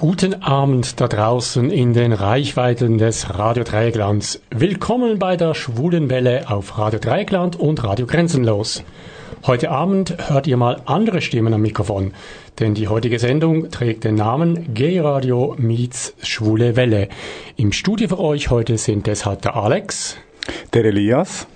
Guten Abend da draußen in den Reichweiten des Radio Dreiecklands. Willkommen bei der Schwulen Welle auf Radio Dreieckland und Radio Grenzenlos. Heute Abend hört ihr mal andere Stimmen am Mikrofon, denn die heutige Sendung trägt den Namen Gay Radio meets Schwule Welle. Im Studio für euch heute sind deshalb der Alex, der Elias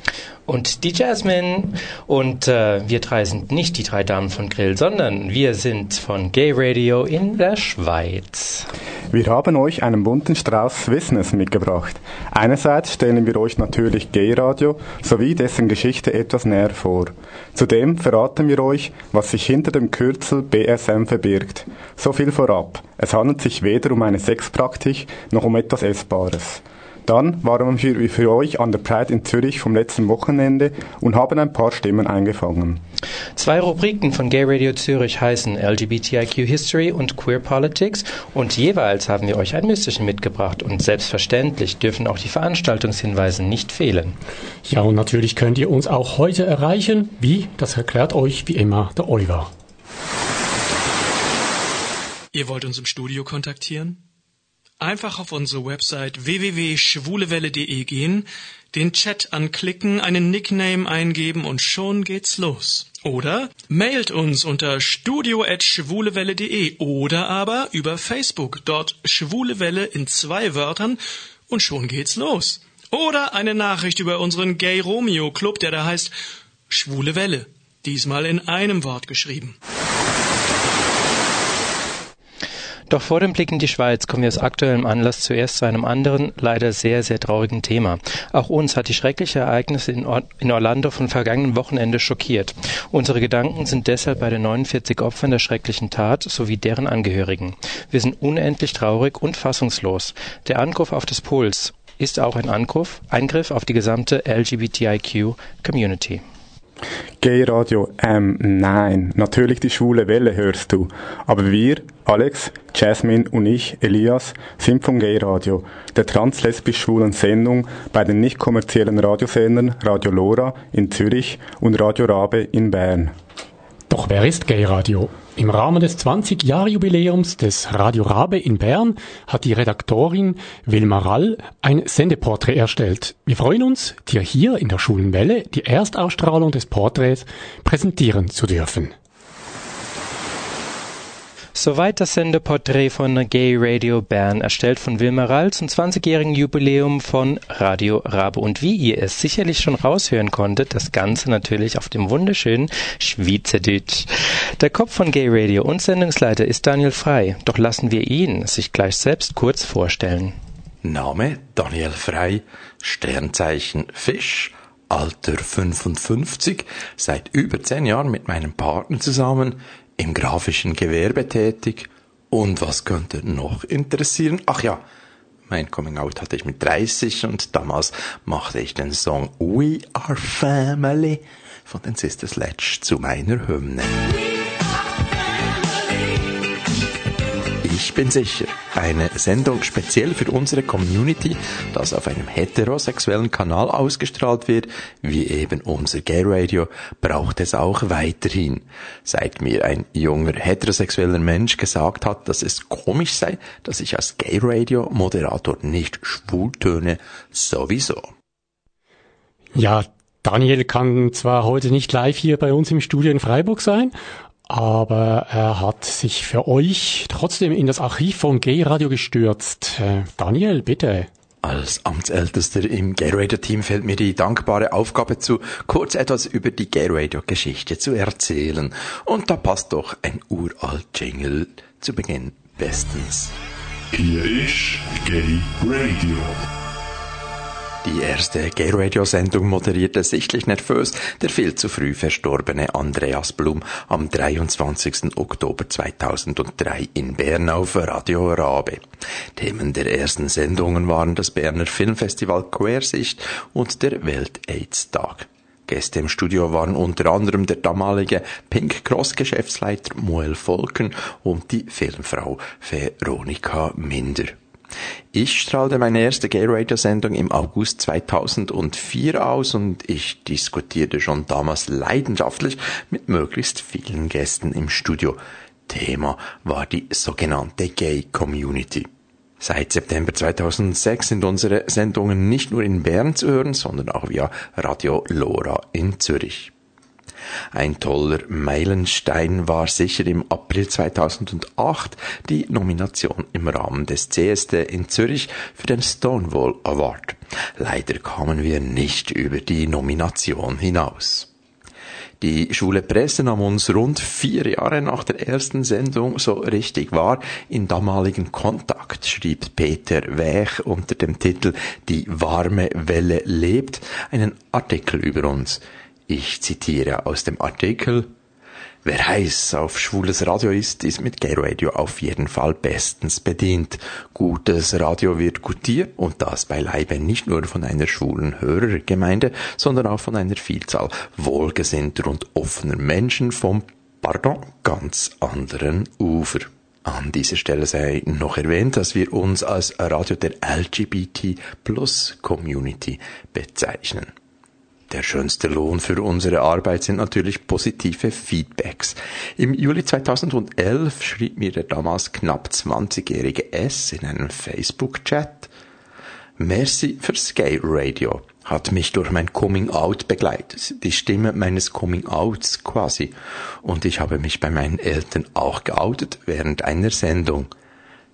und die Jasmine. Und äh, wir drei sind nicht die drei Damen von Grill, sondern wir sind von Gay Radio in der Schweiz. Wir haben euch einen bunten Strauß Wissens mitgebracht. Einerseits stellen wir euch natürlich Gay Radio sowie dessen Geschichte etwas näher vor. Zudem verraten wir euch, was sich hinter dem Kürzel BSM verbirgt. So viel vorab. Es handelt sich weder um eine Sexpraktik noch um etwas Essbares. Dann waren wir für euch an der Pride in Zürich vom letzten Wochenende und haben ein paar Stimmen eingefangen. Zwei Rubriken von Gay Radio Zürich heißen LGBTIQ History und Queer Politics und jeweils haben wir euch ein Müsterchen mitgebracht und selbstverständlich dürfen auch die Veranstaltungshinweise nicht fehlen. Ja, und natürlich könnt ihr uns auch heute erreichen. Wie? Das erklärt euch wie immer der Oliver. Ihr wollt uns im Studio kontaktieren? Einfach auf unsere Website www.schwulewelle.de gehen, den Chat anklicken, einen Nickname eingeben und schon geht's los. Oder mailt uns unter studio.schwulewelle.de oder aber über Facebook, dort Schwulewelle in zwei Wörtern und schon geht's los. Oder eine Nachricht über unseren Gay Romeo Club, der da heißt Schwule Welle, diesmal in einem Wort geschrieben. Doch vor dem Blick in die Schweiz kommen wir aus aktuellem Anlass zuerst zu einem anderen, leider sehr, sehr traurigen Thema. Auch uns hat die schreckliche Ereignisse in, Or in Orlando von vergangenen Wochenende schockiert. Unsere Gedanken sind deshalb bei den 49 Opfern der schrecklichen Tat sowie deren Angehörigen. Wir sind unendlich traurig und fassungslos. Der Angriff auf das Puls ist auch ein Angriff, Eingriff auf die gesamte LGBTIQ-Community. Gay Radio, ähm, nein, natürlich die schwule Welle hörst du. Aber wir, Alex, Jasmine und ich, Elias, sind vom Gay Radio, der translesbisch-schwulen Sendung bei den nicht kommerziellen Radiosendern Radio Lora in Zürich und Radio Rabe in Bern. Doch wer ist Gay Radio? Im Rahmen des 20-Jahr-Jubiläums des Radio Rabe in Bern hat die Redaktorin Wilma Rall ein Sendeporträt erstellt. Wir freuen uns, dir hier in der Schulenwelle die Erstausstrahlung des Porträts präsentieren zu dürfen. Soweit das Sendeporträt von Gay Radio Bern, erstellt von Wilma Rall zum 20-jährigen Jubiläum von Radio Rabe. Und wie ihr es sicherlich schon raushören konntet, das Ganze natürlich auf dem wunderschönen Schweizerdeutsch. Der Kopf von Gay Radio und Sendungsleiter ist Daniel Frei. Doch lassen wir ihn sich gleich selbst kurz vorstellen. Name Daniel Frei, Sternzeichen Fisch, Alter 55, seit über zehn Jahren mit meinem Partner zusammen, im grafischen Gewerbe tätig. Und was könnte noch interessieren? Ach ja, mein Coming Out hatte ich mit 30 und damals machte ich den Song We Are Family von den Sister Sledge zu meiner Hymne. Ich bin sicher, eine Sendung speziell für unsere Community, das auf einem heterosexuellen Kanal ausgestrahlt wird, wie eben unser Gay Radio, braucht es auch weiterhin. Seit mir ein junger heterosexueller Mensch gesagt hat, dass es komisch sei, dass ich als Gay Radio Moderator nicht schwul töne, sowieso. Ja, Daniel kann zwar heute nicht live hier bei uns im Studio in Freiburg sein, aber er hat sich für euch trotzdem in das Archiv von G-Radio gestürzt. Äh, Daniel, bitte. Als Amtsältester im Gay Radio Team fällt mir die dankbare Aufgabe zu, kurz etwas über die Gay Radio Geschichte zu erzählen. Und da passt doch ein uralt Jingle zu Beginn bestens. Hier ist Gay Radio. Die erste Gay-Radio-Sendung moderierte sichtlich nervös der viel zu früh verstorbene Andreas Blum am 23. Oktober 2003 in Bern auf Radio Rabe. Themen der ersten Sendungen waren das Berner Filmfestival Quersicht und der Welt-AIDS-Tag. Gäste im Studio waren unter anderem der damalige Pink Cross Geschäftsleiter Moel Volken und die Filmfrau Veronika Minder. Ich strahlte meine erste Gay Radio Sendung im August 2004 aus und ich diskutierte schon damals leidenschaftlich mit möglichst vielen Gästen im Studio. Thema war die sogenannte Gay Community. Seit September 2006 sind unsere Sendungen nicht nur in Bern zu hören, sondern auch via Radio Lora in Zürich. Ein toller Meilenstein war sicher im April 2008 die Nomination im Rahmen des CSD in Zürich für den Stonewall Award. Leider kamen wir nicht über die Nomination hinaus. Die Schule Presse nahm uns rund vier Jahre nach der ersten Sendung so richtig wahr. In damaligen Kontakt schrieb Peter Wech unter dem Titel Die warme Welle lebt einen Artikel über uns. Ich zitiere aus dem Artikel Wer heiß auf schwules Radio ist, ist mit Gay Radio auf jeden Fall bestens bedient. Gutes Radio wird gutiert und das beileibe nicht nur von einer schwulen Hörergemeinde, sondern auch von einer Vielzahl wohlgesinnter und offener Menschen vom, pardon, ganz anderen Ufer. An dieser Stelle sei noch erwähnt, dass wir uns als Radio der LGBT Plus Community bezeichnen. Der schönste Lohn für unsere Arbeit sind natürlich positive Feedbacks. Im Juli 2011 schrieb mir der damals knapp 20-jährige S in einem Facebook-Chat, Merci fürs Gay Radio. Hat mich durch mein Coming Out begleitet. Die Stimme meines Coming Outs quasi. Und ich habe mich bei meinen Eltern auch geoutet während einer Sendung.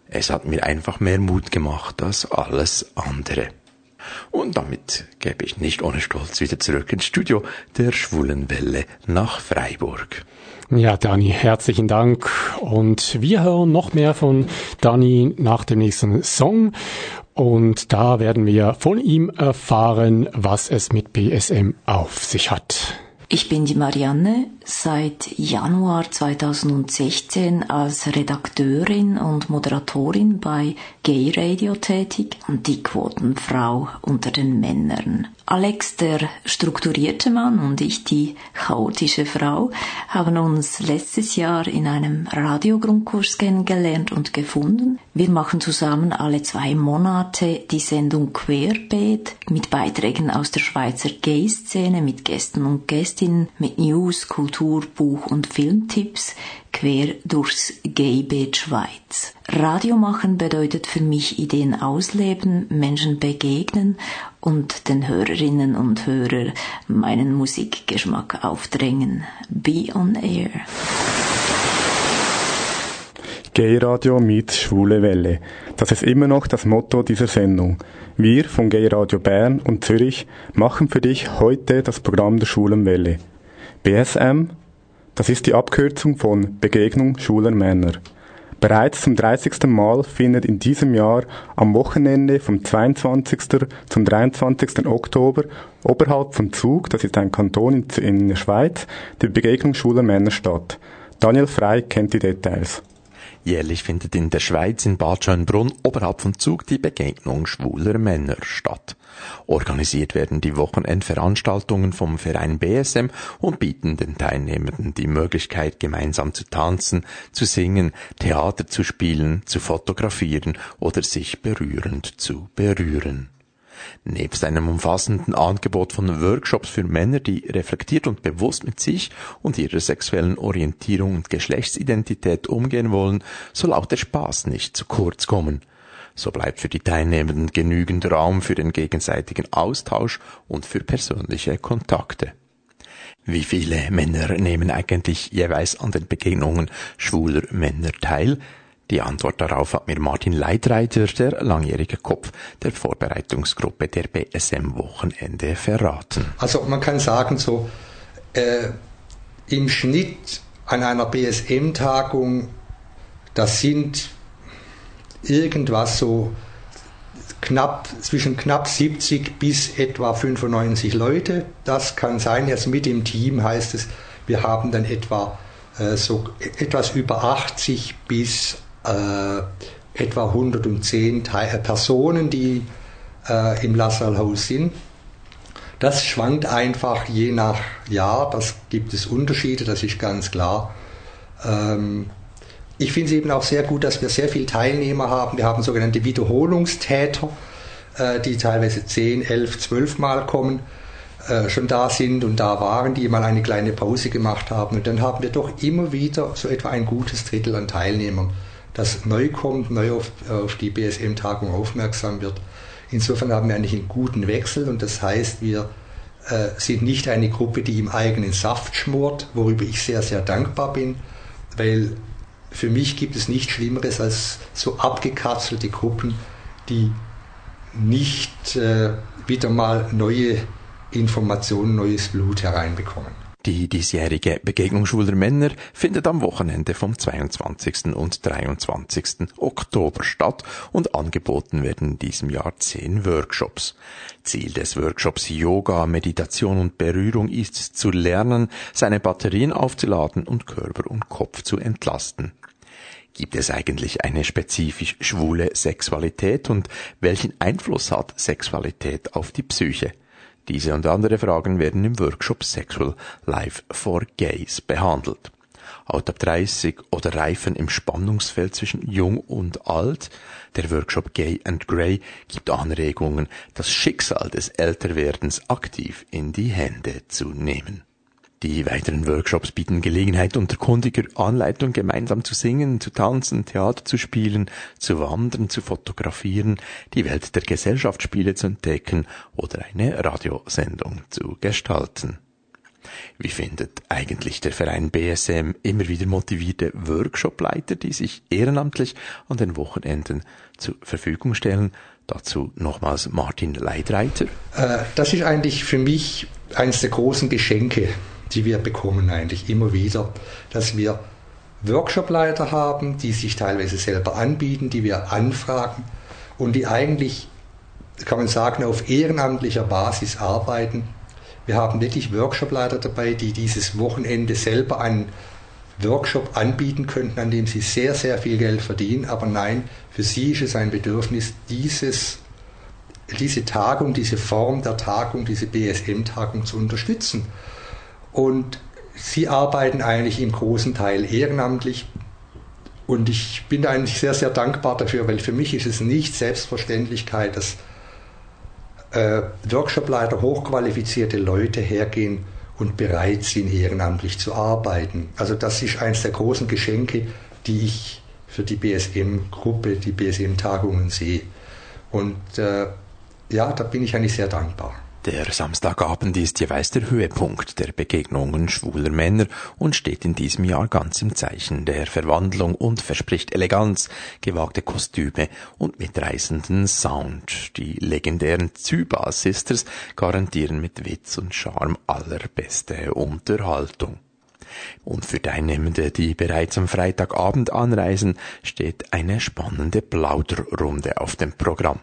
Es hat mir einfach mehr Mut gemacht als alles andere. Und damit gebe ich nicht ohne Stolz wieder zurück ins Studio der Schwulen Welle nach Freiburg. Ja, Dani, herzlichen Dank. Und wir hören noch mehr von Dani nach dem nächsten Song. Und da werden wir von ihm erfahren, was es mit BSM auf sich hat. Ich bin die Marianne, seit Januar 2016 als Redakteurin und Moderatorin bei Gay Radio tätig und die Quotenfrau unter den Männern. Alex, der strukturierte Mann, und ich, die chaotische Frau, haben uns letztes Jahr in einem Radiogrundkurs kennengelernt und gefunden. Wir machen zusammen alle zwei Monate die Sendung Querbeet mit Beiträgen aus der Schweizer Gay-Szene, mit Gästen und Gästinnen, mit News, Kultur, Buch und Filmtipps quer durchs Gaybeet Schweiz. Radio machen bedeutet für mich Ideen ausleben, Menschen begegnen und den Hörerinnen und Hörern meinen Musikgeschmack aufdrängen. Be on air. Gay Radio meets Schwule Welle. Das ist immer noch das Motto dieser Sendung. Wir von Gay Radio Bern und Zürich machen für dich heute das Programm der Schwulen Welle. BSM, das ist die Abkürzung von Begegnung schwuler Männer. Bereits zum 30. Mal findet in diesem Jahr am Wochenende vom 22. zum 23. Oktober oberhalb von Zug, das ist ein Kanton in der Schweiz, die Begegnung schwuler Männer statt. Daniel Frey kennt die Details. Jährlich findet in der Schweiz in Bad Schönbrunn oberhalb von Zug die Begegnung schwuler Männer statt. Organisiert werden die Wochenendveranstaltungen vom Verein BSM und bieten den Teilnehmenden die Möglichkeit, gemeinsam zu tanzen, zu singen, Theater zu spielen, zu fotografieren oder sich berührend zu berühren. Nebst einem umfassenden Angebot von Workshops für Männer, die reflektiert und bewusst mit sich und ihrer sexuellen Orientierung und Geschlechtsidentität umgehen wollen, soll auch der Spaß nicht zu kurz kommen. So bleibt für die Teilnehmenden genügend Raum für den gegenseitigen Austausch und für persönliche Kontakte. Wie viele Männer nehmen eigentlich jeweils an den Begegnungen schwuler Männer teil? Die Antwort darauf hat mir Martin Leitreiter, der langjährige Kopf der Vorbereitungsgruppe der BSM Wochenende verraten. Also man kann sagen so, äh, im Schnitt an einer BSM-Tagung, das sind irgendwas so knapp, zwischen knapp 70 bis etwa 95 Leute. Das kann sein, jetzt mit dem Team heißt es, wir haben dann etwa äh, so etwas über 80 bis äh, etwa 110 Te Personen, die äh, im Lassalhaus sind. Das schwankt einfach je nach Jahr, das gibt es Unterschiede, das ist ganz klar. Ähm, ich finde es eben auch sehr gut, dass wir sehr viele Teilnehmer haben. Wir haben sogenannte Wiederholungstäter, äh, die teilweise 10, 11, 12 Mal kommen. äh, schon da sind und da waren, die mal eine kleine Pause gemacht haben. Und dann haben wir doch immer wieder so etwa ein gutes Drittel an Teilnehmern, das neu kommt, neu auf, auf die BSM-Tagung aufmerksam wird. Insofern haben wir eigentlich einen guten Wechsel und das heißt, wir äh, sind nicht eine Gruppe, die im eigenen Saft schmort, worüber ich sehr, sehr dankbar bin, weil für mich gibt es nichts Schlimmeres als so abgekapselte Gruppen, die nicht äh, wieder mal neue Informationen, neues Blut hereinbekommen. Die diesjährige Begegnung schwuler Männer findet am Wochenende vom 22. und 23. Oktober statt und angeboten werden in diesem Jahr zehn Workshops. Ziel des Workshops Yoga, Meditation und Berührung ist es zu lernen, seine Batterien aufzuladen und Körper und Kopf zu entlasten. Gibt es eigentlich eine spezifisch schwule Sexualität und welchen Einfluss hat Sexualität auf die Psyche? Diese und andere Fragen werden im Workshop Sexual Life for Gays behandelt. Alt ab 30 oder Reifen im Spannungsfeld zwischen Jung und Alt. Der Workshop Gay and Grey gibt Anregungen, das Schicksal des Älterwerdens aktiv in die Hände zu nehmen. Die weiteren Workshops bieten Gelegenheit, unter kundiger Anleitung gemeinsam zu singen, zu tanzen, Theater zu spielen, zu wandern, zu fotografieren, die Welt der Gesellschaftsspiele zu entdecken oder eine Radiosendung zu gestalten. Wie findet eigentlich der Verein BSM immer wieder motivierte Workshopleiter, die sich ehrenamtlich an den Wochenenden zur Verfügung stellen? Dazu nochmals Martin Leidreiter. Äh, das ist eigentlich für mich eines der großen Geschenke die wir bekommen eigentlich immer wieder, dass wir Workshopleiter haben, die sich teilweise selber anbieten, die wir anfragen und die eigentlich, kann man sagen, auf ehrenamtlicher Basis arbeiten. Wir haben wirklich Workshopleiter dabei, die dieses Wochenende selber einen Workshop anbieten könnten, an dem sie sehr, sehr viel Geld verdienen. Aber nein, für sie ist es ein Bedürfnis, dieses, diese Tagung, diese Form der Tagung, diese BSM-Tagung zu unterstützen. Und sie arbeiten eigentlich im großen Teil ehrenamtlich. Und ich bin eigentlich sehr, sehr dankbar dafür, weil für mich ist es nicht Selbstverständlichkeit, dass äh, Workshopleiter, hochqualifizierte Leute hergehen und bereit sind, ehrenamtlich zu arbeiten. Also das ist eines der großen Geschenke, die ich für die BSM-Gruppe, die BSM-Tagungen sehe. Und äh, ja, da bin ich eigentlich sehr dankbar. Der Samstagabend ist jeweils der Höhepunkt der Begegnungen schwuler Männer und steht in diesem Jahr ganz im Zeichen der Verwandlung und verspricht Eleganz, gewagte Kostüme und mitreißenden Sound. Die legendären Zyba Sisters garantieren mit Witz und Charme allerbeste Unterhaltung. Und für Teilnehmende, die bereits am Freitagabend anreisen, steht eine spannende Plauderrunde auf dem Programm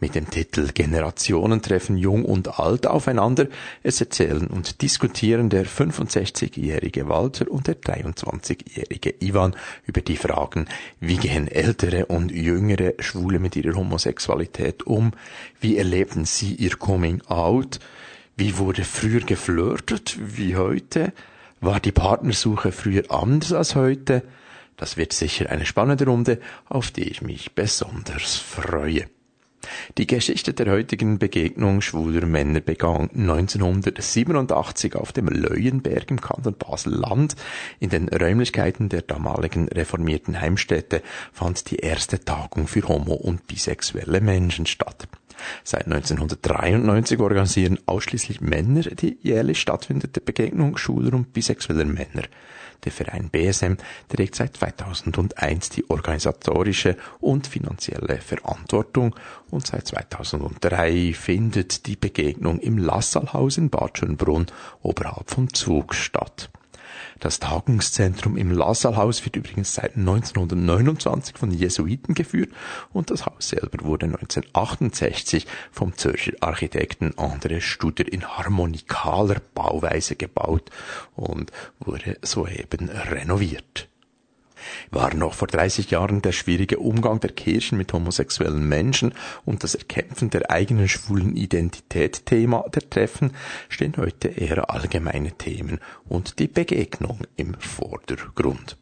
mit dem Titel Generationen treffen Jung und Alt aufeinander. Es erzählen und diskutieren der 65-jährige Walter und der 23-jährige Ivan über die Fragen, wie gehen ältere und jüngere Schwule mit ihrer Homosexualität um, wie erleben sie ihr Coming Out, wie wurde früher geflirtet wie heute, war die Partnersuche früher anders als heute, das wird sicher eine spannende Runde, auf die ich mich besonders freue. Die Geschichte der heutigen Begegnung schwuler Männer begann 1987 auf dem Leuenberg im Kanton Basel-Land. In den Räumlichkeiten der damaligen reformierten Heimstätte fand die erste Tagung für homo- und bisexuelle Menschen statt. Seit 1993 organisieren ausschließlich Männer die jährlich stattfindende Begegnung schwuler und bisexueller Männer. Der Verein BSM trägt seit 2001 die organisatorische und finanzielle Verantwortung und seit 2003 findet die Begegnung im Lassalhaus in Bad Schönbrunn oberhalb von Zug statt. Das Tagungszentrum im Lassalhaus wird übrigens seit 1929 von Jesuiten geführt und das Haus selber wurde 1968 vom Zürcher Architekten André Studer in harmonikaler Bauweise gebaut und wurde soeben renoviert war noch vor 30 Jahren der schwierige Umgang der Kirchen mit homosexuellen Menschen und das Erkämpfen der eigenen schwulen Identität Thema der Treffen, stehen heute eher allgemeine Themen und die Begegnung im Vordergrund.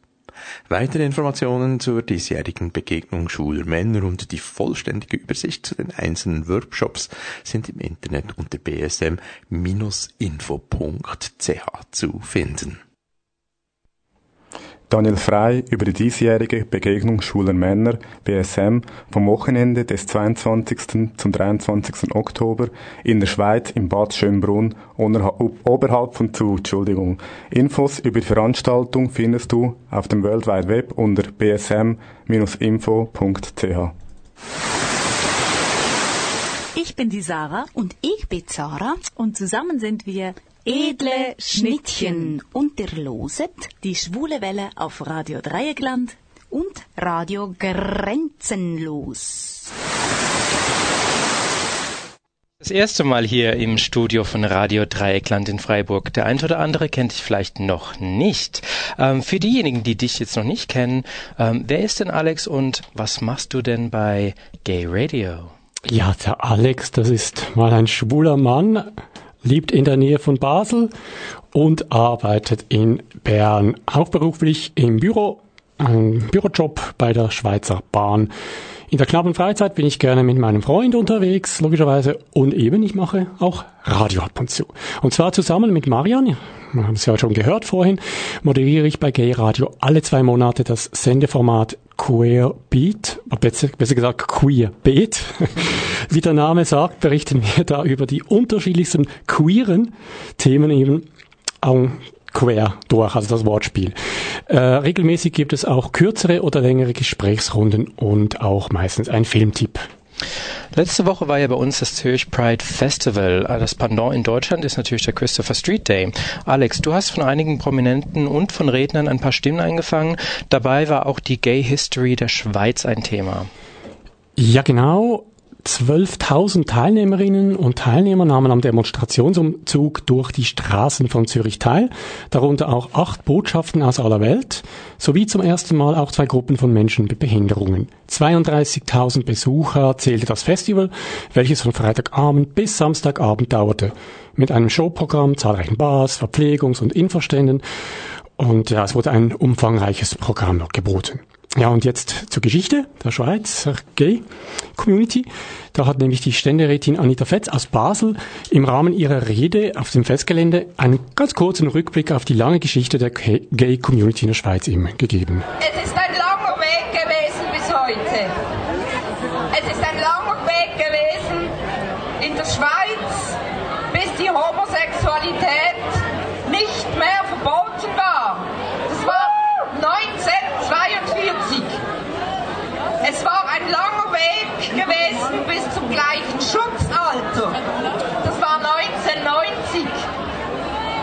Weitere Informationen zur diesjährigen Begegnung schwuler Männer und die vollständige Übersicht zu den einzelnen Workshops sind im Internet unter bsm-info.ch zu finden. Daniel Frei über die diesjährige Begegnung schwuler Männer BSM vom Wochenende des 22. zum 23. Oktober in der Schweiz im Bad Schönbrunn oberhalb von Zug. Entschuldigung. Infos über die Veranstaltung findest du auf dem World Wide Web unter bsm-info.ch. Ich bin die Sarah und ich bin Sarah und zusammen sind wir Edle Schnittchen und der loset die schwule Welle auf Radio Dreieckland und Radio Grenzenlos. Das erste Mal hier im Studio von Radio Dreieckland in Freiburg. Der eine oder andere kennt dich vielleicht noch nicht. Ähm, für diejenigen, die dich jetzt noch nicht kennen, ähm, wer ist denn Alex und was machst du denn bei Gay Radio? Ja, der Alex, das ist mal ein schwuler Mann, lebt in der Nähe von Basel und arbeitet in Bern, hauptberuflich im Büro, ein Bürojob bei der Schweizer Bahn. In der knappen Freizeit bin ich gerne mit meinem Freund unterwegs, logischerweise, und eben ich mache auch Radio ab und zu. Und zwar zusammen mit Marian, wir haben es ja schon gehört vorhin, moderiere ich bei Gay Radio alle zwei Monate das Sendeformat Queer Beat, besser, besser gesagt Queer Beat. Wie der Name sagt, berichten wir da über die unterschiedlichsten queeren Themen eben quer durch, also das Wortspiel. Äh, regelmäßig gibt es auch kürzere oder längere Gesprächsrunden und auch meistens ein Filmtipp. Letzte Woche war ja bei uns das Zürich Pride Festival. Das Pendant in Deutschland ist natürlich der Christopher Street Day. Alex, du hast von einigen Prominenten und von Rednern ein paar Stimmen eingefangen. Dabei war auch die Gay History der Schweiz ein Thema. Ja, genau. 12.000 Teilnehmerinnen und Teilnehmer nahmen am Demonstrationsumzug durch die Straßen von Zürich teil, darunter auch acht Botschaften aus aller Welt, sowie zum ersten Mal auch zwei Gruppen von Menschen mit Behinderungen. 32.000 Besucher zählte das Festival, welches von Freitagabend bis Samstagabend dauerte, mit einem Showprogramm, zahlreichen Bars, Verpflegungs- und Infoständen und ja, es wurde ein umfangreiches Programm geboten. Ja, und jetzt zur Geschichte der Schweizer Gay Community. Da hat nämlich die Ständerätin Anita Fetz aus Basel im Rahmen ihrer Rede auf dem Festgelände einen ganz kurzen Rückblick auf die lange Geschichte der Gay Community in der Schweiz ihm gegeben. Es ist ein langer Weg gewesen bis heute. Es ist ein langer Weg gewesen in der Schweiz, bis die Homosexualität nicht mehr verboten war. Das war 1942. Es war ein langer Weg gewesen bis gleichen Schutzalter. Das war 1990.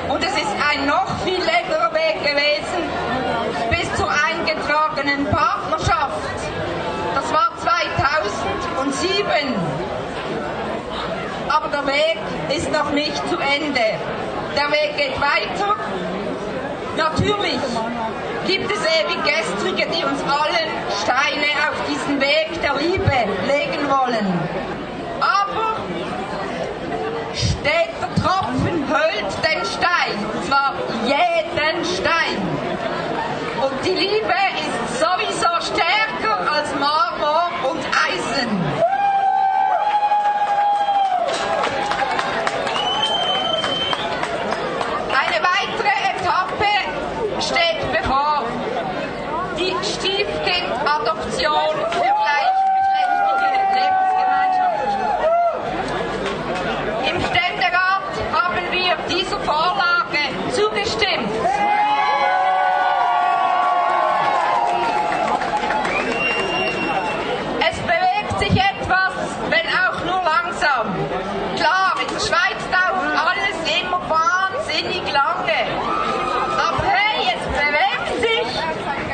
Und es ist ein noch viel längerer Weg gewesen bis zur eingetragenen Partnerschaft. Das war 2007. Aber der Weg ist noch nicht zu Ende. Der Weg geht weiter. Natürlich gibt es ewig Gestrige, die uns allen Steine auf diesen Weg der Liebe legen wollen. Steht der Tropfen hüllt den Stein, und zwar jeden Stein. Und die Liebe ist sowieso stärker als Marmor und Eisen. Eine weitere Etappe steht bevor. Die Stiefkindadoption für gleichgeschlechtliche Lebensgemeinschaften. Im Ständerat haben wir dieser Vorlage zugestimmt. Es bewegt sich etwas, wenn auch nur langsam. Klar, in der Schweiz dauert alles immer wahnsinnig lange. Aber hey, es bewegt sich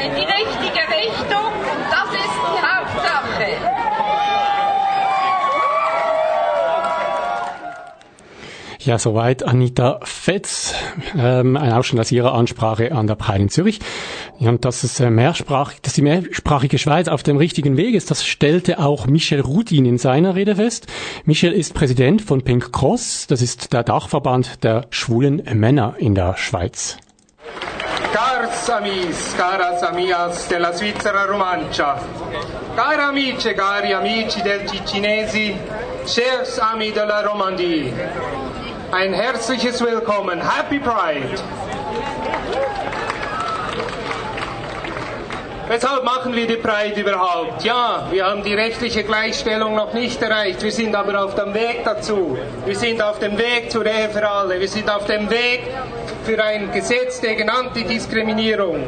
in die richtige Richtung und das ist die Hauptsache. Ja, soweit Anita Fetz, ähm, ein Ausschnitt aus ihrer Ansprache an der Pride in Zürich. Ja, und dass, es, äh, mehrsprachig, dass die mehrsprachige Schweiz auf dem richtigen Weg ist, das stellte auch Michel Rudin in seiner Rede fest. Michel ist Präsident von Pink Cross, das ist der Dachverband der schwulen Männer in der Schweiz. Cars amis, caras amias della Svizzera Romancia, cari amici cari amici del Ticinesi, chers amis de la Romandie, ein herzliches Willkommen, Happy Pride! Weshalb machen wir die Pride überhaupt? Ja, wir haben die rechtliche Gleichstellung noch nicht erreicht. Wir sind aber auf dem Weg dazu. Wir sind auf dem Weg zur Ehe für alle. Wir sind auf dem Weg für ein Gesetz gegen Antidiskriminierung.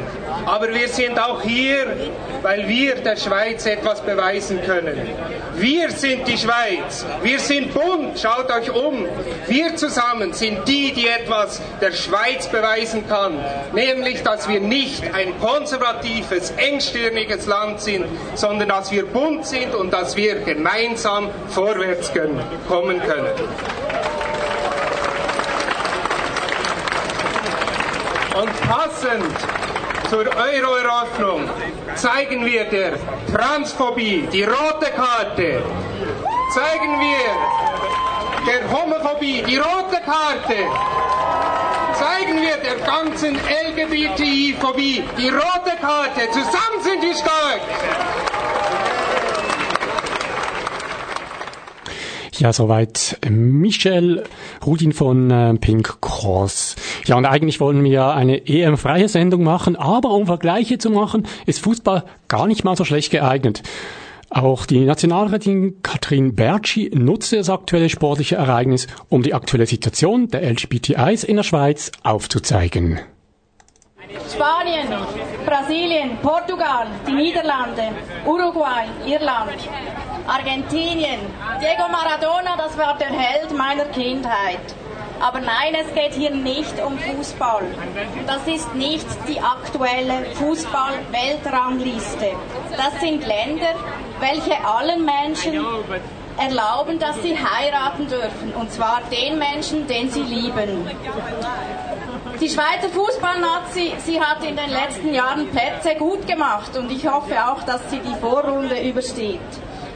Aber wir sind auch hier, weil wir der Schweiz etwas beweisen können. Wir sind die Schweiz. Wir sind bunt. Schaut euch um. Wir zusammen sind die, die etwas der Schweiz beweisen kann. Nämlich, dass wir nicht ein konservatives, engstirniges Land sind, sondern dass wir bunt sind und dass wir gemeinsam vorwärts können, kommen können. Und passend zur Euro-Eröffnung zeigen wir der Transphobie die rote Karte. Zeigen wir der Homophobie die rote Karte. Zeigen wir der ganzen LGBTI-Phobie die rote Karte. Zusammen sind wir stark. Ja, soweit Michel Rudin von äh, Pink Cross. Ja, und eigentlich wollen wir eine EM-freie Sendung machen, aber um Vergleiche zu machen, ist Fußball gar nicht mal so schlecht geeignet. Auch die Nationalrätin Katrin Bertschi nutzte das aktuelle sportliche Ereignis, um die aktuelle Situation der LGBTIs in der Schweiz aufzuzeigen. Spanien, Brasilien, Portugal, die Niederlande, Uruguay, Irland, Argentinien. Diego Maradona, das war der Held meiner Kindheit. Aber nein, es geht hier nicht um Fußball. Das ist nicht die aktuelle Fußball-Weltrangliste. Das sind Länder, welche allen Menschen erlauben, dass sie heiraten dürfen. Und zwar den Menschen, den sie lieben. Die Schweizer Fußballnazi, sie hat in den letzten Jahren Plätze gut gemacht und ich hoffe auch, dass sie die Vorrunde übersteht.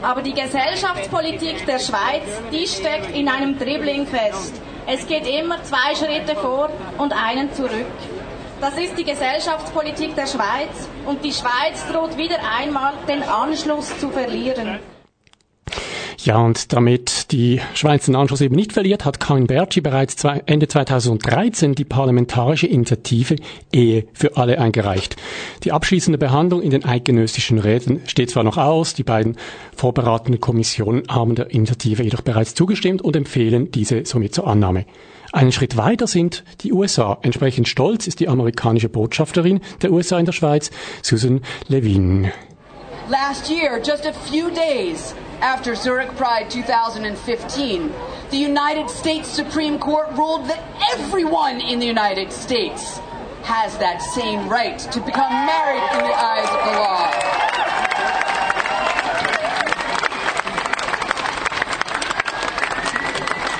Aber die Gesellschaftspolitik der Schweiz, die steckt in einem Dribbling fest. Es geht immer zwei Schritte vor und einen zurück. Das ist die Gesellschaftspolitik der Schweiz und die Schweiz droht wieder einmal den Anschluss zu verlieren. Ja, und damit die Schweiz den Anschluss eben nicht verliert, hat Karin Bertschi bereits Ende 2013 die parlamentarische Initiative Ehe für alle eingereicht. Die abschließende Behandlung in den eidgenössischen Räten steht zwar noch aus, die beiden vorberatenden Kommissionen haben der Initiative jedoch bereits zugestimmt und empfehlen diese somit zur Annahme. Einen Schritt weiter sind die USA. Entsprechend stolz ist die amerikanische Botschafterin der USA in der Schweiz, Susan Levin. Last year, just a few days after Zurich Pride 2015, the United States Supreme Court ruled that everyone in the United States has that same right to become married in the eyes of the law.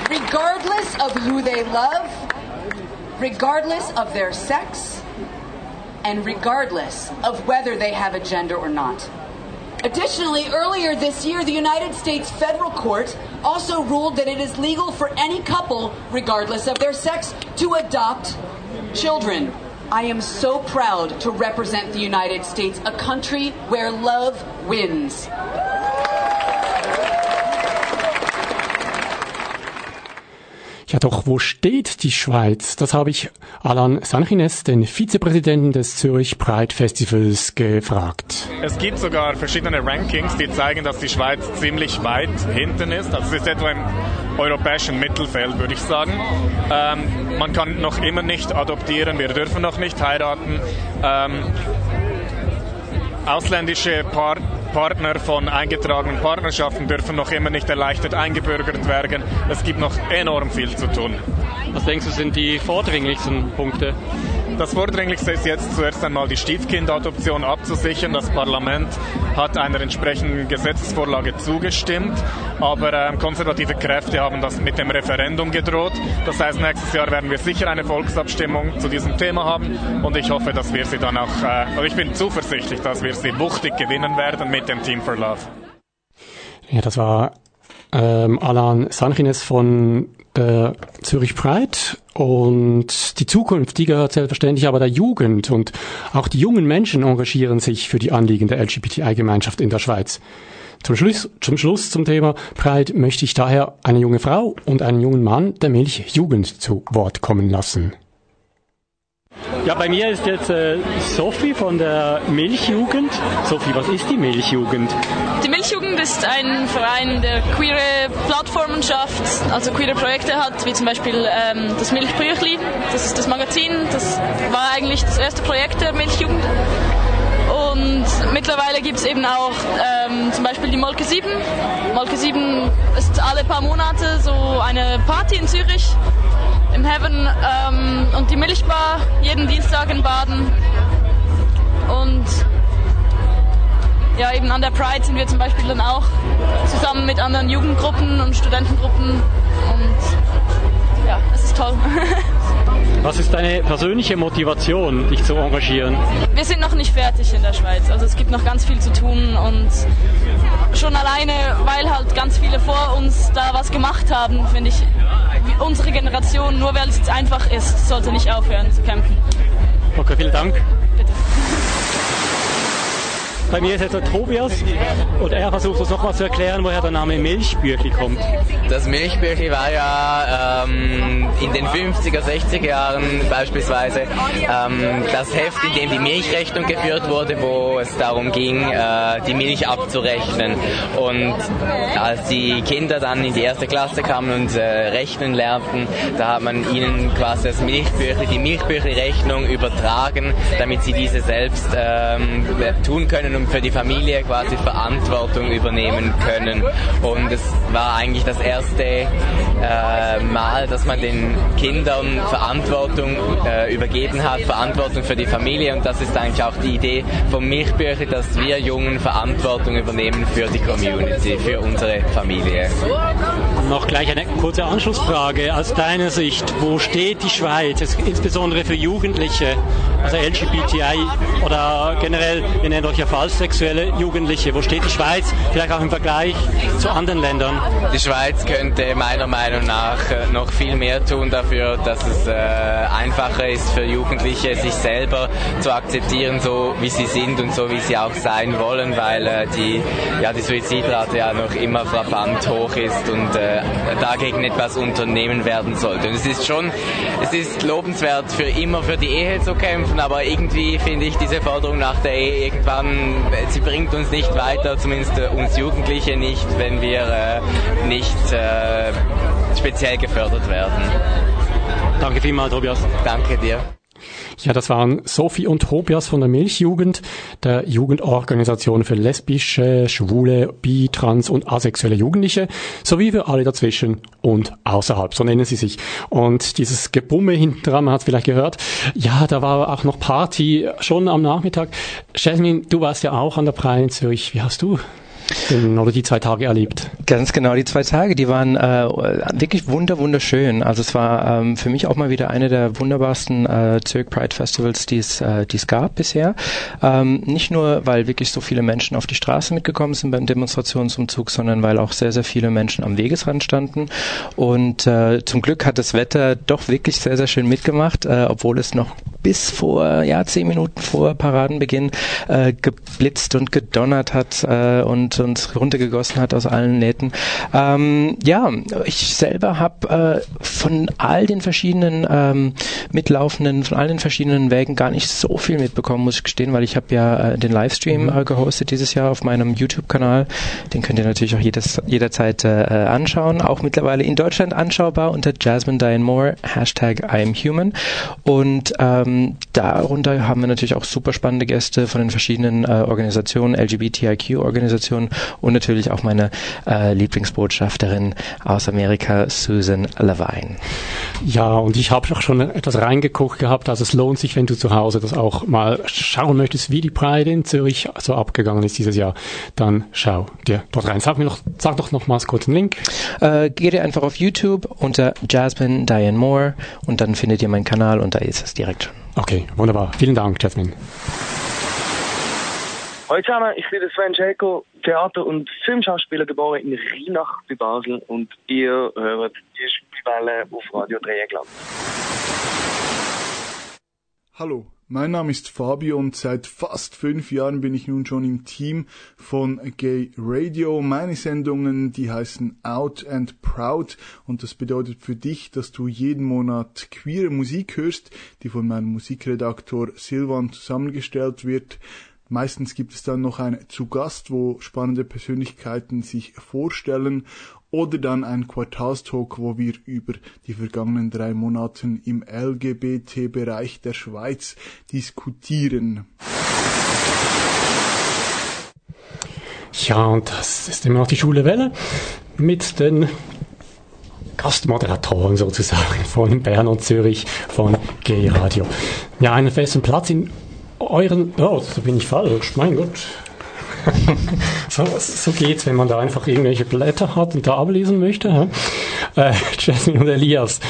Regardless of who they love, regardless of their sex, and regardless of whether they have a gender or not. Additionally, earlier this year, the United States federal court also ruled that it is legal for any couple, regardless of their sex, to adopt children. I am so proud to represent the United States, a country where love wins. Ja, doch wo steht die Schweiz? Das habe ich Alan Sanchines, den Vizepräsidenten des Zürich Pride Festivals, gefragt. Es gibt sogar verschiedene Rankings, die zeigen, dass die Schweiz ziemlich weit hinten ist. Also es ist etwa im europäischen Mittelfeld, würde ich sagen. Ähm, man kann noch immer nicht adoptieren, wir dürfen noch nicht heiraten. Ähm, ausländische Paar Partner von eingetragenen Partnerschaften dürfen noch immer nicht erleichtert eingebürgert werden. Es gibt noch enorm viel zu tun. Was denkst du, sind die vordringlichsten Punkte? Das Vordringlichste ist jetzt zuerst einmal die Stiefkindadoption abzusichern. Das Parlament hat einer entsprechenden Gesetzesvorlage zugestimmt, aber äh, konservative Kräfte haben das mit dem Referendum gedroht. Das heißt, nächstes Jahr werden wir sicher eine Volksabstimmung zu diesem Thema haben und ich hoffe, dass wir sie dann auch, äh, also ich bin zuversichtlich, dass wir sie wuchtig gewinnen werden mit dem Team for Love. Ja, das war ähm, Alan Sanchines von der Zürich Pride und die Zukunft, die gehört selbstverständlich aber der Jugend und auch die jungen Menschen engagieren sich für die Anliegen der LGBTI-Gemeinschaft in der Schweiz. Zum Schluss, zum Schluss zum Thema Pride möchte ich daher eine junge Frau und einen jungen Mann der Milchjugend zu Wort kommen lassen. Ja, bei mir ist jetzt äh, Sophie von der Milchjugend. Sophie, was ist die Milchjugend? Die Milchjugend ist ein Verein, der queere Plattformen schafft, also queere Projekte hat, wie zum Beispiel ähm, das Milchbüchli. Das ist das Magazin. Das war eigentlich das erste Projekt der Milchjugend. Und mittlerweile gibt es eben auch ähm, zum Beispiel die Molke 7. Molke 7 ist alle paar Monate so eine Party in Zürich im Heaven ähm, und die Milchbar jeden Dienstag in Baden. Und ja, eben an der Pride sind wir zum Beispiel dann auch zusammen mit anderen Jugendgruppen und Studentengruppen. Und ja, es ist toll. Was ist deine persönliche Motivation, dich zu engagieren? Wir sind noch nicht fertig in der Schweiz. Also es gibt noch ganz viel zu tun und schon alleine, weil halt ganz viele vor uns da was gemacht haben, finde ich, unsere Generation, nur weil es jetzt einfach ist, sollte nicht aufhören zu kämpfen. Okay, vielen Dank. Bitte. Bei mir ist jetzt der Tobias und er versucht uns nochmal zu erklären, woher der Name Milchbürchli kommt. Das Milchbürchli war ja ähm, in den 50er, 60er Jahren beispielsweise ähm, das Heft, in dem die Milchrechnung geführt wurde, wo es darum ging, äh, die Milch abzurechnen. Und als die Kinder dann in die erste Klasse kamen und äh, rechnen lernten, da hat man ihnen quasi das Milchbürchli, die Milchbürchli-Rechnung übertragen, damit sie diese selbst ähm, tun können und für die Familie quasi Verantwortung übernehmen können. Und es war eigentlich das erste äh, Mal, dass man den Kindern Verantwortung äh, übergeben hat, Verantwortung für die Familie. Und das ist eigentlich auch die Idee vom Milchbücher, dass wir Jungen Verantwortung übernehmen für die Community, für unsere Familie. Noch gleich eine kurze Anschlussfrage. Aus deiner Sicht, wo steht die Schweiz, insbesondere für Jugendliche, also LGBTI oder generell, wir nennen euch ja falschsexuelle Jugendliche, wo steht die Schweiz vielleicht auch im Vergleich zu anderen Ländern? Die Schweiz könnte meiner Meinung nach äh, noch viel mehr tun dafür, dass es äh, einfacher ist für Jugendliche, sich selber zu akzeptieren, so wie sie sind und so wie sie auch sein wollen, weil äh, die, ja, die Suizidrate ja noch immer frappant hoch ist und dagegen etwas unternehmen werden sollte. Und es ist schon, es ist lobenswert, für immer für die Ehe zu kämpfen, aber irgendwie finde ich diese Forderung nach der Ehe irgendwann, sie bringt uns nicht weiter, zumindest uns Jugendliche nicht, wenn wir nicht äh, speziell gefördert werden. Danke vielmals, Tobias. Danke dir. Ja, das waren Sophie und Tobias von der Milchjugend, der Jugendorganisation für lesbische, schwule, bi, trans und asexuelle Jugendliche, sowie für alle dazwischen und außerhalb, so nennen sie sich. Und dieses Gebumme hinten dran, man hat es vielleicht gehört, ja, da war auch noch Party schon am Nachmittag. Jasmin, du warst ja auch an der Pride in Zürich. Wie hast du oder die zwei Tage erlebt? Ganz genau, die zwei Tage, die waren äh, wirklich wunder wunderschön. Also es war ähm, für mich auch mal wieder eine der wunderbarsten äh, Zurich Pride Festivals, die es äh, die es gab bisher. Ähm, nicht nur, weil wirklich so viele Menschen auf die Straße mitgekommen sind beim Demonstrationsumzug, sondern weil auch sehr sehr viele Menschen am Wegesrand standen. Und äh, zum Glück hat das Wetter doch wirklich sehr sehr schön mitgemacht, äh, obwohl es noch bis vor ja zehn Minuten vor Paradenbeginn äh, geblitzt und gedonnert hat äh, und und runtergegossen hat aus allen Nähten. Ähm, ja, ich selber habe äh, von all den verschiedenen ähm, mitlaufenden, von all den verschiedenen Wegen gar nicht so viel mitbekommen, muss ich gestehen, weil ich habe ja äh, den Livestream äh, gehostet dieses Jahr auf meinem YouTube-Kanal. Den könnt ihr natürlich auch jedes, jederzeit äh, anschauen. Auch mittlerweile in Deutschland anschaubar unter Jasmine Diane Moore, Hashtag I'm Human. Und ähm, darunter haben wir natürlich auch super spannende Gäste von den verschiedenen äh, Organisationen, LGBTIQ-Organisationen und natürlich auch meine äh, Lieblingsbotschafterin aus Amerika, Susan Levine. Ja, und ich habe auch schon etwas reingeguckt gehabt, also es lohnt sich, wenn du zu Hause das auch mal schauen möchtest, wie die Pride in Zürich so abgegangen ist dieses Jahr, dann schau dir dort rein. Sag mir noch, sag doch nochmals kurz einen Link. Äh, geh dir einfach auf YouTube unter Jasmine Diane Moore und dann findet ihr meinen Kanal und da ist es direkt schon. Okay, wunderbar. Vielen Dank, Jasmine. Hallo zusammen, ich bin Sven Schäko, Theater- und Filmschauspieler, geboren in Rheinach bei Basel und ihr hört die Schwulewelle auf Radio Dreieckland. Hallo, mein Name ist Fabio und seit fast fünf Jahren bin ich nun schon im Team von Gay Radio. Meine Sendungen, die heißen Out and Proud und das bedeutet für dich, dass du jeden Monat queere Musik hörst, die von meinem Musikredaktor Silvan zusammengestellt wird. Meistens gibt es dann noch ein zu Gast, wo spannende Persönlichkeiten sich vorstellen oder dann ein Quartalstalk, wo wir über die vergangenen drei Monate im LGBT-Bereich der Schweiz diskutieren. Ja, und das ist immer noch die Schule Welle mit den Gastmoderatoren sozusagen von Bern und Zürich von Gay Radio. Ja, einen festen Platz in euren, oh, da bin ich falsch, mein Gott. so, so geht's, wenn man da einfach irgendwelche Blätter hat und da ablesen möchte. Äh, Jasmine und Elias,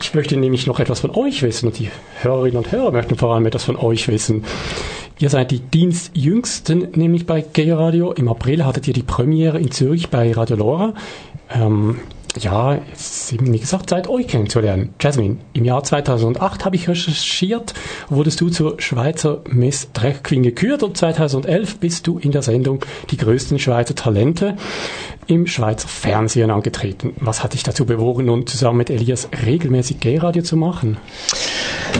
ich möchte nämlich noch etwas von euch wissen und die Hörerinnen und Hörer möchten vor allem etwas von euch wissen. Ihr seid die Dienstjüngsten, nämlich bei Gay Radio. Im April hattet ihr die Premiere in Zürich bei Radio Lora. Ähm, ja, eben, wie gesagt, Zeit, euch kennenzulernen. Jasmine, im Jahr 2008 habe ich recherchiert, wurdest du zur Schweizer Miss Drag Queen gekürt und 2011 bist du in der Sendung Die größten Schweizer Talente im Schweizer Fernsehen angetreten. Was hat dich dazu bewogen, nun zusammen mit Elias regelmäßig Gay-Radio zu machen?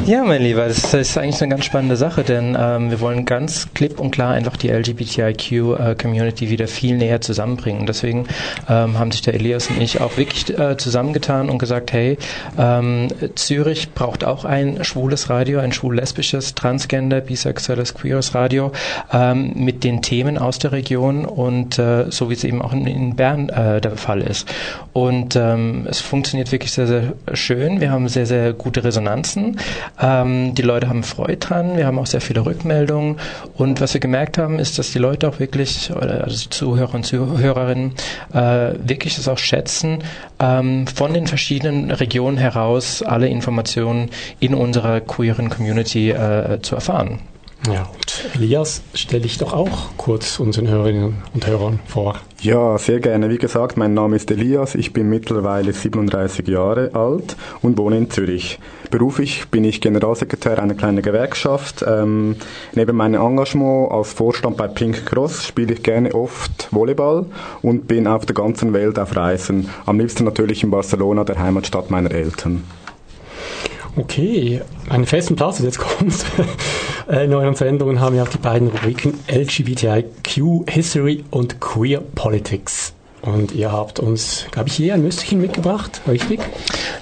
Ja, mein Lieber, das ist eigentlich eine ganz spannende Sache, denn ähm, wir wollen ganz klipp und klar einfach die LGBTIQ-Community äh, wieder viel näher zusammenbringen. Deswegen ähm, haben sich der Elias und ich auch wirklich äh, zusammengetan und gesagt, hey, ähm, Zürich braucht auch ein schwules Radio, ein schwul-lesbisches, transgender, bisexuelles, queeres Radio ähm, mit den Themen aus der Region und äh, so wie es eben auch in, in Bern äh, der Fall ist. Und ähm, es funktioniert wirklich sehr, sehr schön. Wir haben sehr, sehr gute Resonanzen. Ähm, die Leute haben Freude dran. Wir haben auch sehr viele Rückmeldungen. Und was wir gemerkt haben, ist, dass die Leute auch wirklich, also die Zuhörer und Zuhörerinnen, äh, wirklich das auch schätzen, ähm, von den verschiedenen Regionen heraus alle Informationen in unserer queeren Community äh, zu erfahren. Ja, und Elias, stelle ich doch auch kurz unseren Hörerinnen und Hörern vor. Ja, sehr gerne. Wie gesagt, mein Name ist Elias, ich bin mittlerweile 37 Jahre alt und wohne in Zürich. Beruflich bin ich Generalsekretär einer kleinen Gewerkschaft. Ähm, neben meinem Engagement als Vorstand bei Pink Cross spiele ich gerne oft Volleyball und bin auf der ganzen Welt auf Reisen. Am liebsten natürlich in Barcelona, der Heimatstadt meiner Eltern. Okay, einen festen Platz, jetzt kommt. Äh, in euren Sendungen haben wir auch die beiden Rubriken LGBTIQ History und Queer Politics. Und ihr habt uns, glaube ich, hier ein Müsterchen mitgebracht, richtig?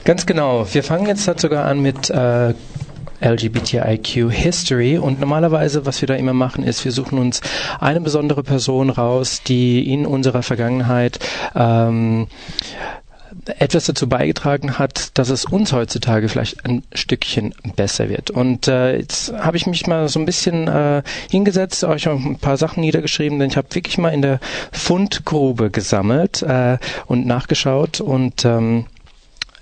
Ganz genau. Wir fangen jetzt halt sogar an mit äh, LGBTIQ History. Und normalerweise, was wir da immer machen, ist, wir suchen uns eine besondere Person raus, die in unserer Vergangenheit ähm, etwas dazu beigetragen hat, dass es uns heutzutage vielleicht ein Stückchen besser wird. Und äh, jetzt habe ich mich mal so ein bisschen äh, hingesetzt, euch ein paar Sachen niedergeschrieben, denn ich habe wirklich mal in der Fundgrube gesammelt äh, und nachgeschaut und ähm,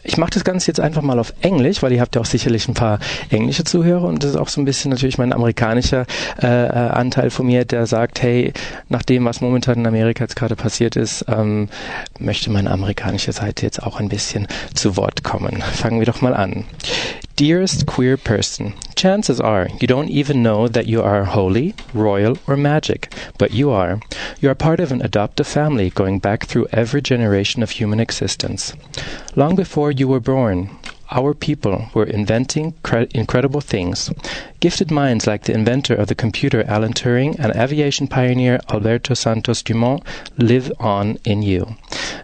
ich mache das Ganze jetzt einfach mal auf Englisch, weil ihr habt ja auch sicherlich ein paar englische Zuhörer und das ist auch so ein bisschen natürlich mein amerikanischer äh, Anteil von mir, der sagt, hey, nach dem, was momentan in Amerika jetzt gerade passiert ist, ähm, möchte meine amerikanische Seite jetzt auch ein bisschen zu Wort kommen. Fangen wir doch mal an. Dearest queer person, chances are you don't even know that you are holy, royal, or magic, but you are. You are part of an adoptive family going back through every generation of human existence. Long before you were born, our people were inventing cre- incredible things. Gifted minds like the inventor of the computer Alan Turing and aviation pioneer Alberto Santos Dumont live on in you.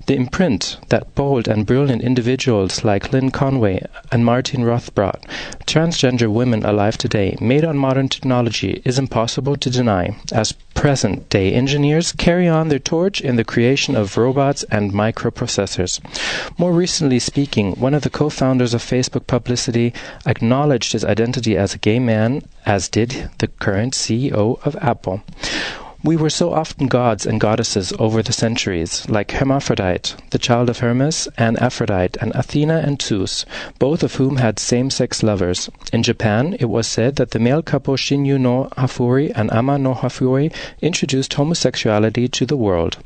The imprint that bold and brilliant individuals like Lynn Conway and Martin Rothbard, transgender women alive today, made on modern technology, is impossible to deny, as present day engineers carry on their torch in the creation of robots and microprocessors. More recently speaking, one of the co founders of Facebook Publicity acknowledged his identity as a gay man, as did the current CEO of Apple. We were so often gods and goddesses over the centuries, like Hermaphrodite, the child of Hermes, and Aphrodite, and Athena and Zeus, both of whom had same sex lovers. In Japan, it was said that the male couple Shinyu no Hafuri and Ama no Hafuri introduced homosexuality to the world.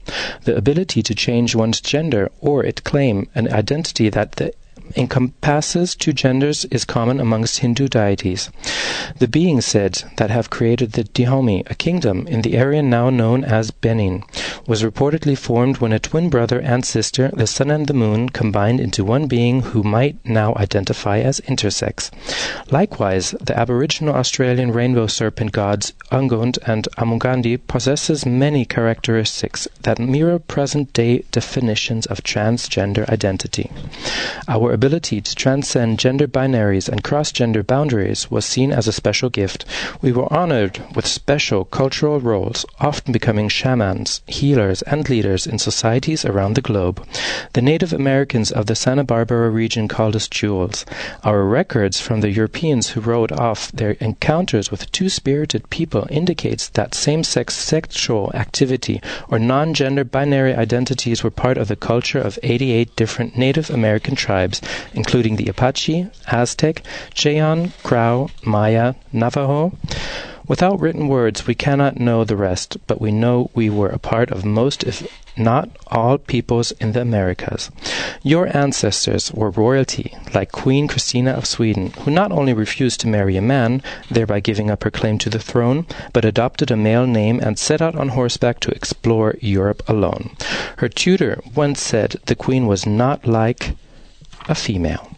The ability to change one's gender or it claim an identity that the encompasses two genders is common amongst Hindu deities. The beings said that have created the Dahomey, a kingdom in the area now known as Benin, was reportedly formed when a twin brother and sister, the sun and the moon, combined into one being who might now identify as intersex. Likewise, the aboriginal Australian rainbow serpent gods Ungund and Amugandi possesses many characteristics that mirror present-day definitions of transgender identity. Our ability to transcend gender binaries and cross gender boundaries was seen as a special gift. We were honored with special cultural roles, often becoming shamans, healers, and leaders in societies around the globe. The Native Americans of the Santa Barbara region called us jewels. Our records from the Europeans who wrote off their encounters with two-spirited people indicates that same-sex sexual activity or non-gender binary identities were part of the culture of 88 different Native American tribes, including the Apache, Aztec, Cheyenne, Crow, Maya, Navajo. Without written words, we cannot know the rest, but we know we were a part of most, if not all, peoples in the Americas. Your ancestors were royalty, like Queen Christina of Sweden, who not only refused to marry a man, thereby giving up her claim to the throne, but adopted a male name and set out on horseback to explore Europe alone. Her tutor once said the queen was not like a female.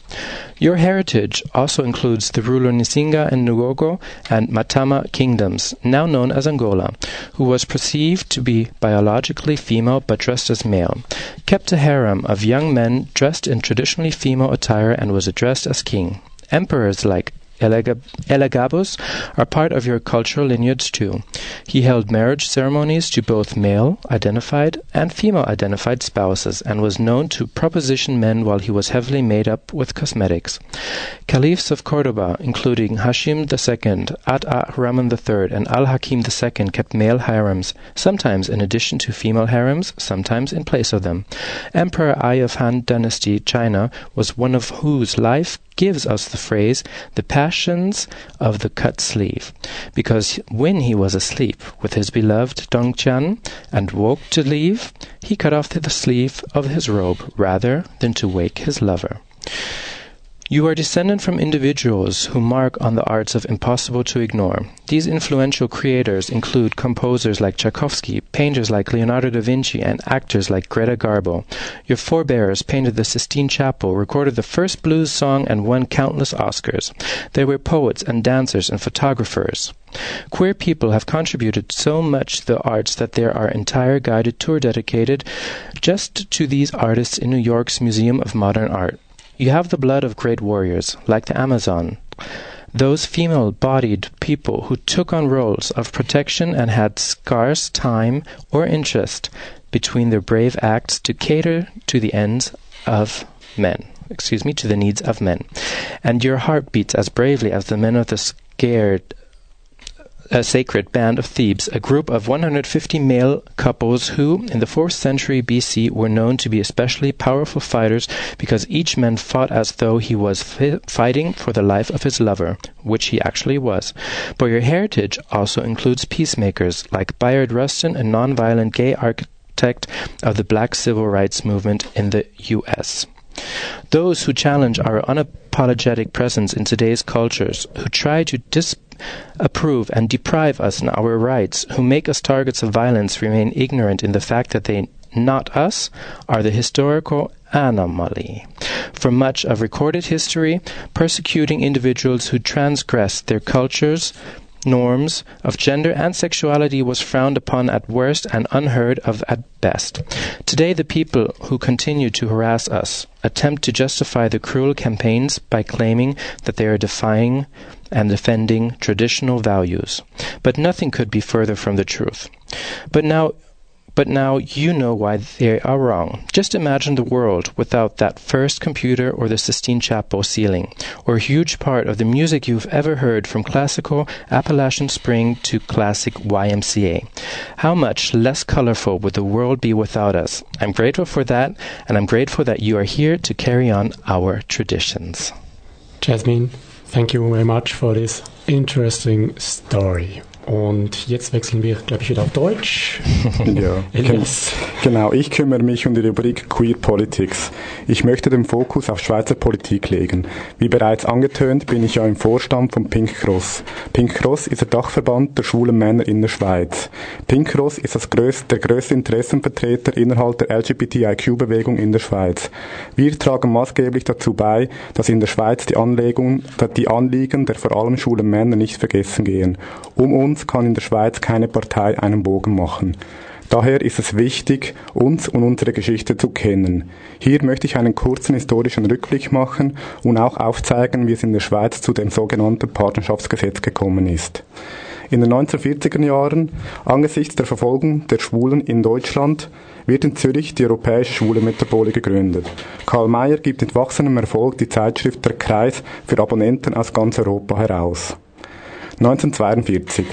Your heritage also includes the ruler Nisinga and Nugogo and Matama kingdoms, now known as Angola, who was perceived to be biologically female but dressed as male, kept a harem of young men dressed in traditionally female attire and was addressed as king. Emperors like Elagabus are part of your cultural lineage too. He held marriage ceremonies to both male identified and female identified spouses and was known to proposition men while he was heavily made up with cosmetics. Caliphs of Cordoba, including Hashim II, At Rahman III, and Al Hakim II, kept male harems, sometimes in addition to female harems, sometimes in place of them. Emperor Ai of Han Dynasty, China, was one of whose life gives us the phrase the passions of the cut sleeve, because when he was asleep with his beloved Dongchan and woke to leave, he cut off the sleeve of his robe rather than to wake his lover. You are descended from individuals who mark on the arts of impossible to ignore. These influential creators include composers like Tchaikovsky, painters like Leonardo da Vinci, and actors like Greta Garbo. Your forebears painted the Sistine Chapel, recorded the first blues song, and won countless Oscars. They were poets and dancers and photographers. Queer people have contributed so much to the arts that there are entire guided tour dedicated just to these artists in New York's Museum of Modern Art. You have the blood of great warriors, like the Amazon. Those female bodied people who took on roles of protection and had scarce time or interest between their brave acts to cater to the ends of men. Excuse me, to the needs of men. And your heart beats as bravely as the men of the scared a sacred band of Thebes, a group of 150 male couples who, in the 4th century BC, were known to be especially powerful fighters because each man fought as though he was fi- fighting for the life of his lover, which he actually was. But your heritage also includes peacemakers like Bayard Rustin, a non-violent gay architect of the black civil rights movement in the U.S. Those who challenge our unapologetic presence in today's cultures, who try to disapprove and deprive us in our rights, who make us targets of violence, remain ignorant in the fact that they, not us, are the historical anomaly. For much of recorded history, persecuting individuals who transgress their cultures, norms of gender and sexuality was frowned upon at worst and unheard of at best. Today, the people who continue to harass us attempt to justify the cruel campaigns by claiming that they are defying and defending traditional values. But nothing could be further from the truth. But now but now you know why they are wrong. Just imagine the world without that first computer or the Sistine Chapel ceiling, or a huge part of the music you've ever heard from classical Appalachian Spring to classic YMCA. How much less colorful would the world be without us? I'm grateful for that, and I'm grateful that you are here to carry on our traditions. Jasmine, thank you very much for this interesting story. Und jetzt wechseln wir, glaube ich, wieder auf Deutsch. ja, Elias. genau. Ich kümmere mich um die Rubrik Queer Politics. Ich möchte den Fokus auf Schweizer Politik legen. Wie bereits angetönt, bin ich ja im Vorstand von Pink Cross. Pink Cross ist der Dachverband der schwulen Männer in der Schweiz. Pink Cross ist das größte, der größte Interessenvertreter innerhalb der LGBTIQ-Bewegung in der Schweiz. Wir tragen maßgeblich dazu bei, dass in der Schweiz die, Anlegung, die Anliegen der vor allem schwulen Männer nicht vergessen gehen. Um uns kann in der Schweiz keine Partei einen Bogen machen. Daher ist es wichtig, uns und unsere Geschichte zu kennen. Hier möchte ich einen kurzen historischen Rückblick machen und auch aufzeigen, wie es in der Schweiz zu dem sogenannten Partnerschaftsgesetz gekommen ist. In den 1940er Jahren, angesichts der Verfolgung der Schwulen in Deutschland, wird in Zürich die Europäische Schwule Metropole gegründet. Karl Mayer gibt mit wachsendem Erfolg die Zeitschrift Der Kreis für Abonnenten aus ganz Europa heraus. 1942.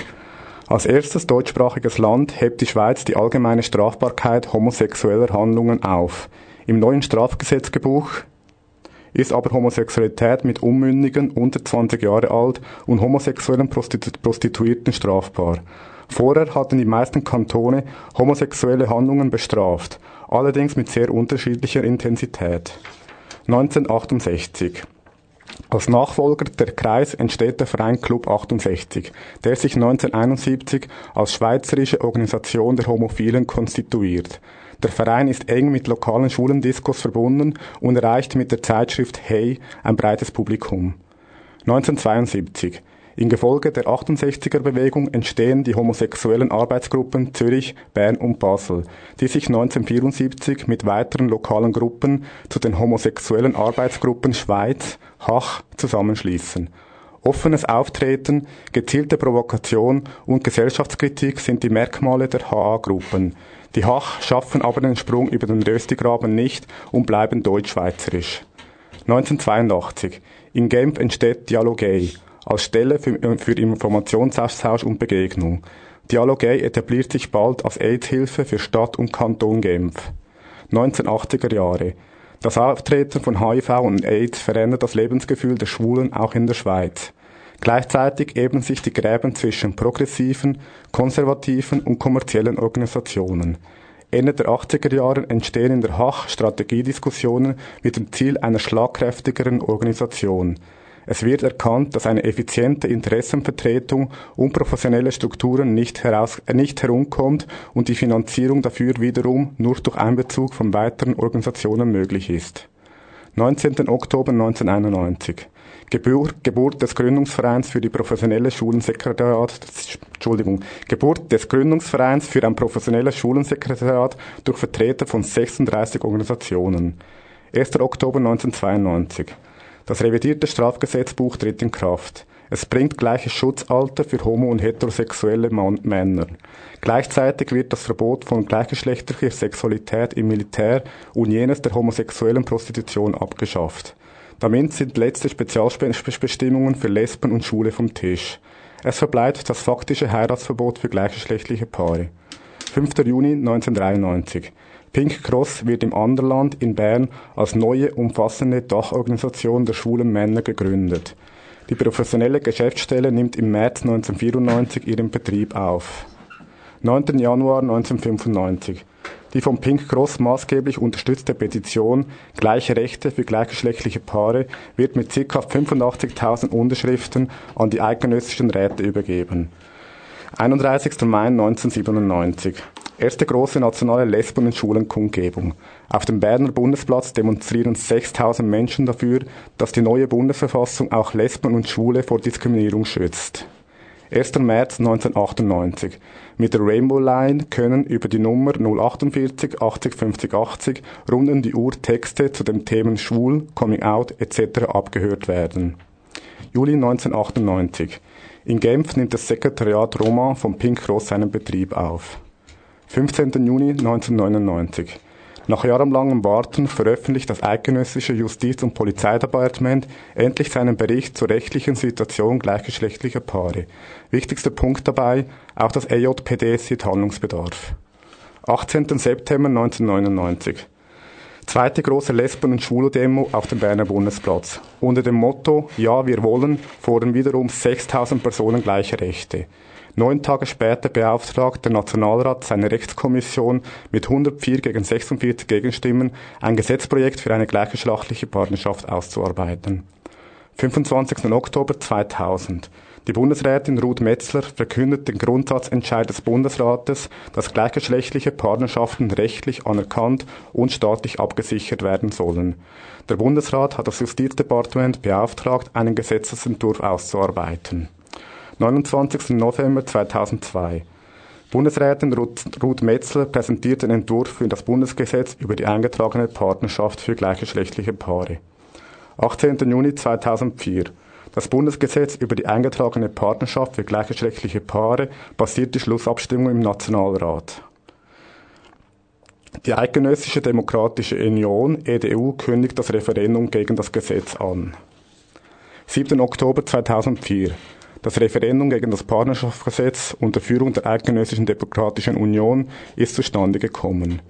Als erstes deutschsprachiges Land hebt die Schweiz die allgemeine Strafbarkeit homosexueller Handlungen auf. Im neuen Strafgesetzbuch ist aber Homosexualität mit Unmündigen unter 20 Jahre alt und homosexuellen Prostituierten strafbar. Vorher hatten die meisten Kantone homosexuelle Handlungen bestraft, allerdings mit sehr unterschiedlicher Intensität. 1968 als Nachfolger der Kreis entsteht der Verein Club 68, der sich 1971 als schweizerische Organisation der Homophilen konstituiert. Der Verein ist eng mit lokalen Schulendiskos verbunden und erreicht mit der Zeitschrift Hey ein breites Publikum. 1972 in Gefolge der 68er Bewegung entstehen die homosexuellen Arbeitsgruppen Zürich, Bern und Basel, die sich 1974 mit weiteren lokalen Gruppen zu den homosexuellen Arbeitsgruppen Schweiz, Hach zusammenschließen. Offenes Auftreten, gezielte Provokation und Gesellschaftskritik sind die Merkmale der HA-Gruppen. Die Hach schaffen aber den Sprung über den Röstigraben nicht und bleiben deutschschweizerisch. 1982. In Genf entsteht Dialogay als Stelle für, für Informationsaustausch und Begegnung. Dialogay etabliert sich bald als AIDS-Hilfe für Stadt und Kanton Genf. 1980er Jahre. Das Auftreten von HIV und AIDS verändert das Lebensgefühl der Schwulen auch in der Schweiz. Gleichzeitig ebnen sich die Gräben zwischen progressiven, konservativen und kommerziellen Organisationen. Ende der 80er Jahre entstehen in der Hach Strategiediskussionen mit dem Ziel einer schlagkräftigeren Organisation. Es wird erkannt, dass eine effiziente Interessenvertretung und professionelle Strukturen nicht, heraus, äh, nicht herumkommt und die Finanzierung dafür wiederum nur durch Einbezug von weiteren Organisationen möglich ist. 19. Oktober 1991. Geburt, Geburt des Gründungsvereins für die professionelle Schulensekretariat, Entschuldigung, Geburt des Gründungsvereins für ein professionelles Schulensekretariat durch Vertreter von 36 Organisationen. 1. Oktober 1992. Das revidierte Strafgesetzbuch tritt in Kraft. Es bringt gleiches Schutzalter für homo- und heterosexuelle Mann Männer. Gleichzeitig wird das Verbot von gleichgeschlechtlicher Sexualität im Militär und jenes der homosexuellen Prostitution abgeschafft. Damit sind letzte Spezialbestimmungen für Lesben und Schwule vom Tisch. Es verbleibt das faktische Heiratsverbot für gleichgeschlechtliche Paare. 5. Juni 1993. Pink Cross wird im Anderland in Bern als neue, umfassende Dachorganisation der schwulen Männer gegründet. Die professionelle Geschäftsstelle nimmt im März 1994 ihren Betrieb auf. 9. Januar 1995. Die von Pink Cross maßgeblich unterstützte Petition Gleiche Rechte für gleichgeschlechtliche Paare wird mit ca. 85.000 Unterschriften an die eidgenössischen Räte übergeben. 31. Mai 1997. Erste große nationale Lesben- und Schulenkundgebung. Auf dem Berner Bundesplatz demonstrieren 6000 Menschen dafür, dass die neue Bundesverfassung auch Lesben und Schwule vor Diskriminierung schützt. 1. März 1998. Mit der Rainbow Line können über die Nummer 048 80 50 80 rund um die Uhr Texte zu den Themen Schwul, Coming Out etc. abgehört werden. Juli 1998. In Genf nimmt das Sekretariat Roma von Pink Cross seinen Betrieb auf. 15. Juni 1999. Nach jahrelangem Warten veröffentlicht das eidgenössische Justiz- und Polizeidepartement endlich seinen Bericht zur rechtlichen Situation gleichgeschlechtlicher Paare. Wichtigster Punkt dabei, auch das EJPD sieht Handlungsbedarf. 18. September 1999. Zweite große Lesben- und Schwulo-Demo auf dem Berner Bundesplatz. Unter dem Motto Ja, wir wollen fordern wiederum 6000 Personen gleiche Rechte. Neun Tage später beauftragt der Nationalrat seine Rechtskommission mit 104 gegen 46 Gegenstimmen ein Gesetzprojekt für eine gleichgeschlechtliche Partnerschaft auszuarbeiten. 25. Oktober 2000. Die Bundesrätin Ruth Metzler verkündet den Grundsatzentscheid des Bundesrates, dass gleichgeschlechtliche Partnerschaften rechtlich anerkannt und staatlich abgesichert werden sollen. Der Bundesrat hat das Justizdepartement beauftragt, einen Gesetzesentwurf auszuarbeiten. 29. November 2002. Bundesrätin Ruth Metzler präsentiert den Entwurf für das Bundesgesetz über die eingetragene Partnerschaft für gleichgeschlechtliche Paare. 18. Juni 2004. Das Bundesgesetz über die eingetragene Partnerschaft für gleichgeschlechtliche Paare basiert die Schlussabstimmung im Nationalrat. Die Eidgenössische Demokratische Union, EDU, kündigt das Referendum gegen das Gesetz an. 7. Oktober 2004. Das Referendum gegen das Partnerschaftsgesetz unter Führung der Eidgenössischen Demokratischen Union ist zustande gekommen.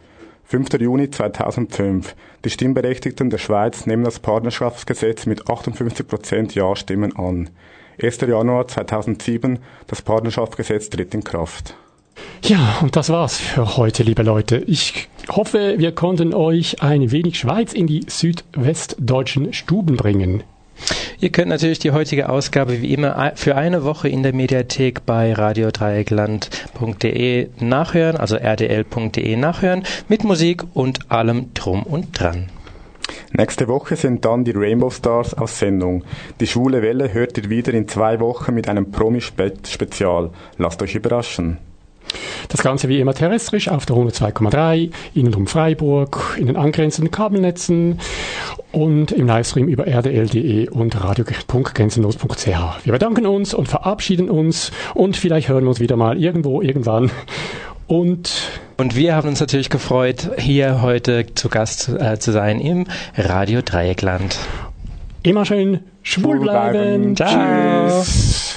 5. Juni 2005. Die Stimmberechtigten der Schweiz nehmen das Partnerschaftsgesetz mit 58% Ja-Stimmen an. 1. Januar 2007. Das Partnerschaftsgesetz tritt in Kraft. Ja, und das war's für heute, liebe Leute. Ich hoffe, wir konnten euch ein wenig Schweiz in die südwestdeutschen Stuben bringen. Ihr könnt natürlich die heutige Ausgabe wie immer für eine Woche in der Mediathek bei radiodreieckland.de nachhören, also rdl.de nachhören, mit Musik und allem drum und dran. Nächste Woche sind dann die Rainbow Stars aus Sendung. Die schwule Welle hört ihr wieder in zwei Wochen mit einem Promi-Spezial. Lasst euch überraschen. Das Ganze wie immer terrestrisch auf der 102,3, innen um Freiburg, in den angrenzenden Kabelnetzen und im Livestream über rdl.de und radio.grenzenlos.ch. Wir bedanken uns und verabschieden uns und vielleicht hören wir uns wieder mal irgendwo, irgendwann. Und und wir haben uns natürlich gefreut, hier heute zu Gast äh, zu sein im Radio Dreieckland. Immer schön schwul bleiben. Ciao. Tschüss.